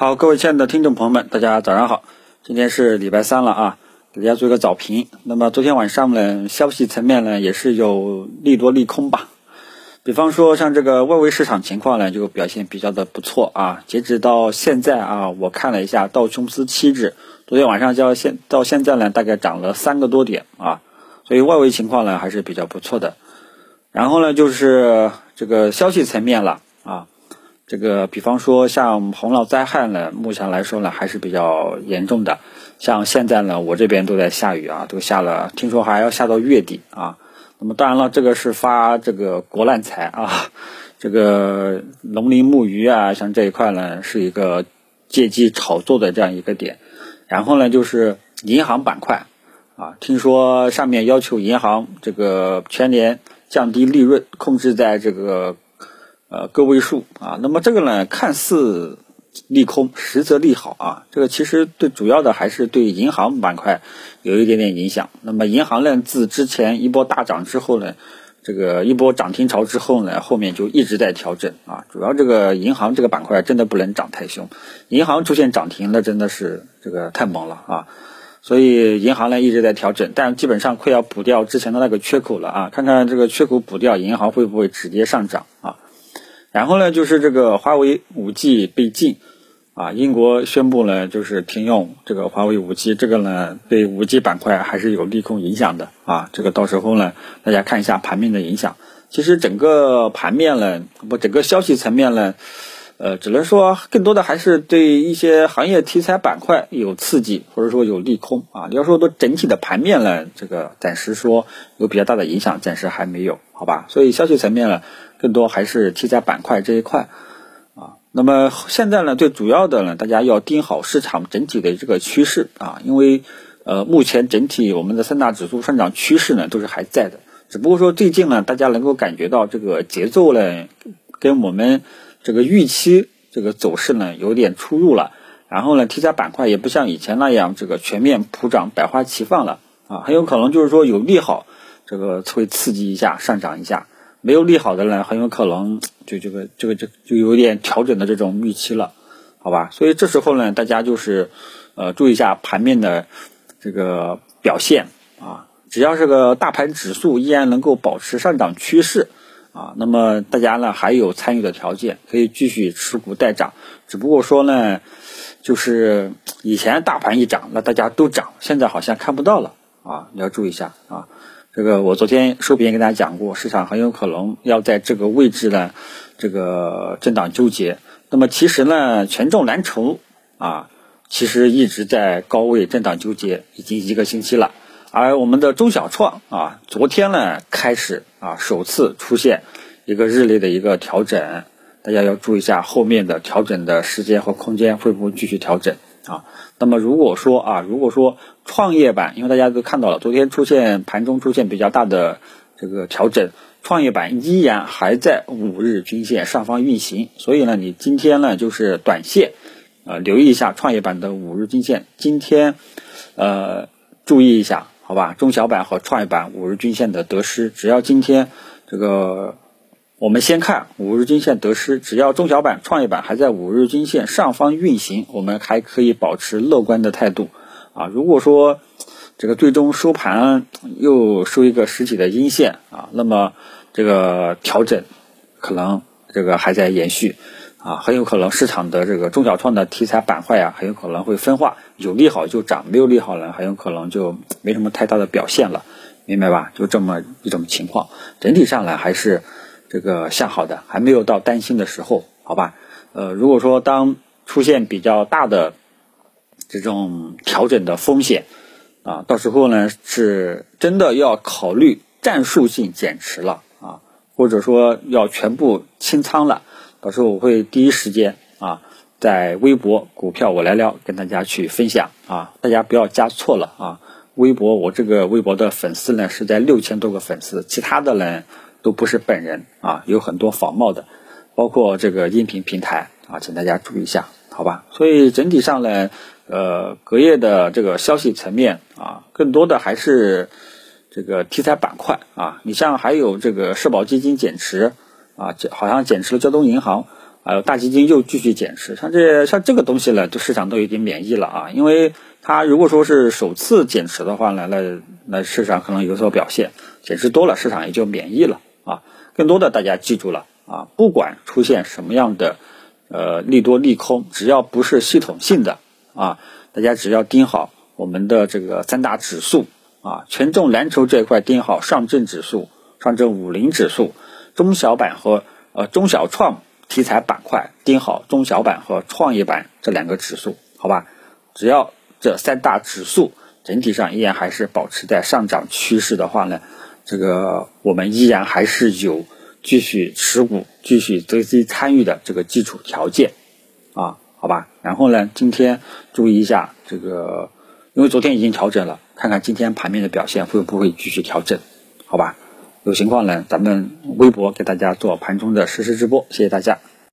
好，各位亲爱的听众朋友们，大家早上好。今天是礼拜三了啊，给大家做一个早评。那么昨天晚上呢，消息层面呢也是有利多利空吧。比方说像这个外围市场情况呢，就表现比较的不错啊。截止到现在啊，我看了一下道琼斯期指，昨天晚上到现到现在呢，大概涨了三个多点啊。所以外围情况呢还是比较不错的。然后呢，就是这个消息层面了。这个比方说像洪涝灾害呢，目前来说呢还是比较严重的。像现在呢，我这边都在下雨啊，都下了，听说还要下到月底啊。那么当然了，这个是发这个国难财啊，这个农林牧渔啊，像这一块呢是一个借机炒作的这样一个点。然后呢，就是银行板块啊，听说上面要求银行这个全年降低利润，控制在这个。呃，个位数啊，那么这个呢，看似利空，实则利好啊。这个其实对主要的还是对银行板块有一点点影响。那么银行呢，自之前一波大涨之后呢，这个一波涨停潮之后呢，后面就一直在调整啊。主要这个银行这个板块真的不能涨太凶，银行出现涨停那真的是这个太猛了啊。所以银行呢一直在调整，但基本上快要补掉之前的那个缺口了啊。看看这个缺口补掉，银行会不会直接上涨啊？然后呢，就是这个华为五 G 被禁，啊，英国宣布呢，就是停用这个华为五 G，这个呢，对五 G 板块还是有利空影响的啊。这个到时候呢，大家看一下盘面的影响。其实整个盘面呢，不，整个消息层面呢，呃，只能说更多的还是对一些行业题材板块有刺激，或者说有利空啊。你要说都整体的盘面呢，这个暂时说有比较大的影响，暂时还没有，好吧？所以消息层面呢。更多还是题材板块这一块，啊，那么现在呢，最主要的呢，大家要盯好市场整体的这个趋势啊，因为呃，目前整体我们的三大指数上涨趋势呢都是还在的，只不过说最近呢，大家能够感觉到这个节奏呢，跟我们这个预期这个走势呢有点出入了，然后呢，题材板块也不像以前那样这个全面普涨、百花齐放了啊，很有可能就是说有利好，这个会刺激一下上涨一下。没有利好的呢，很有可能就这个这个就就有点调整的这种预期了，好吧？所以这时候呢，大家就是呃注意一下盘面的这个表现啊，只要这个大盘指数依然能够保持上涨趋势啊，那么大家呢还有参与的条件，可以继续持股待涨。只不过说呢，就是以前大盘一涨，那大家都涨，现在好像看不到了啊，你要注意一下啊。这个我昨天视频跟大家讲过，市场很有可能要在这个位置呢，这个震荡纠结。那么其实呢，权重蓝筹啊，其实一直在高位震荡纠结，已经一个星期了。而我们的中小创啊，昨天呢开始啊，首次出现一个日内的一个调整，大家要注意一下后面的调整的时间和空间会不会继续调整。啊，那么如果说啊，如果说创业板，因为大家都看到了，昨天出现盘中出现比较大的这个调整，创业板依然还在五日均线上方运行，所以呢，你今天呢就是短线，呃，留意一下创业板的五日均线，今天呃注意一下，好吧，中小板和创业板五日均线的得失，只要今天这个。我们先看五日均线得失，只要中小板、创业板还在五日均线上方运行，我们还可以保持乐观的态度啊。如果说这个最终收盘又收一个实体的阴线啊，那么这个调整可能这个还在延续啊，很有可能市场的这个中小创的题材板块呀，很有可能会分化，有利好就涨，没有利好呢，很有可能就没什么太大的表现了，明白吧？就这么一种情况，整体上来还是。这个向好的还没有到担心的时候，好吧？呃，如果说当出现比较大的这种调整的风险啊，到时候呢是真的要考虑战术性减持了啊，或者说要全部清仓了，到时候我会第一时间啊在微博股票我来聊跟大家去分享啊，大家不要加错了啊，微博我这个微博的粉丝呢是在六千多个粉丝，其他的呢。都不是本人啊，有很多仿冒的，包括这个音频平台啊，请大家注意一下，好吧？所以整体上呢，呃，隔夜的这个消息层面啊，更多的还是这个题材板块啊。你像还有这个社保基金减持啊，好像减持了交通银行还有大基金又继续减持，像这像这个东西呢，就市场都已经免疫了啊，因为它如果说是首次减持的话呢，那那市场可能有所表现，减持多了，市场也就免疫了啊。更多的大家记住了啊，不管出现什么样的呃利多利空，只要不是系统性的啊，大家只要盯好我们的这个三大指数啊，权重蓝筹这一块盯好上证指数、上证五零指数、中小板和呃中小创。题材板块盯好中小板和创业板这两个指数，好吧？只要这三大指数整体上依然还是保持在上涨趋势的话呢，这个我们依然还是有继续持股、继续资金参与的这个基础条件啊，好吧？然后呢，今天注意一下这个，因为昨天已经调整了，看看今天盘面的表现会不会继续调整，好吧？有情况呢，咱们微博给大家做盘中的实时直播，谢谢大家。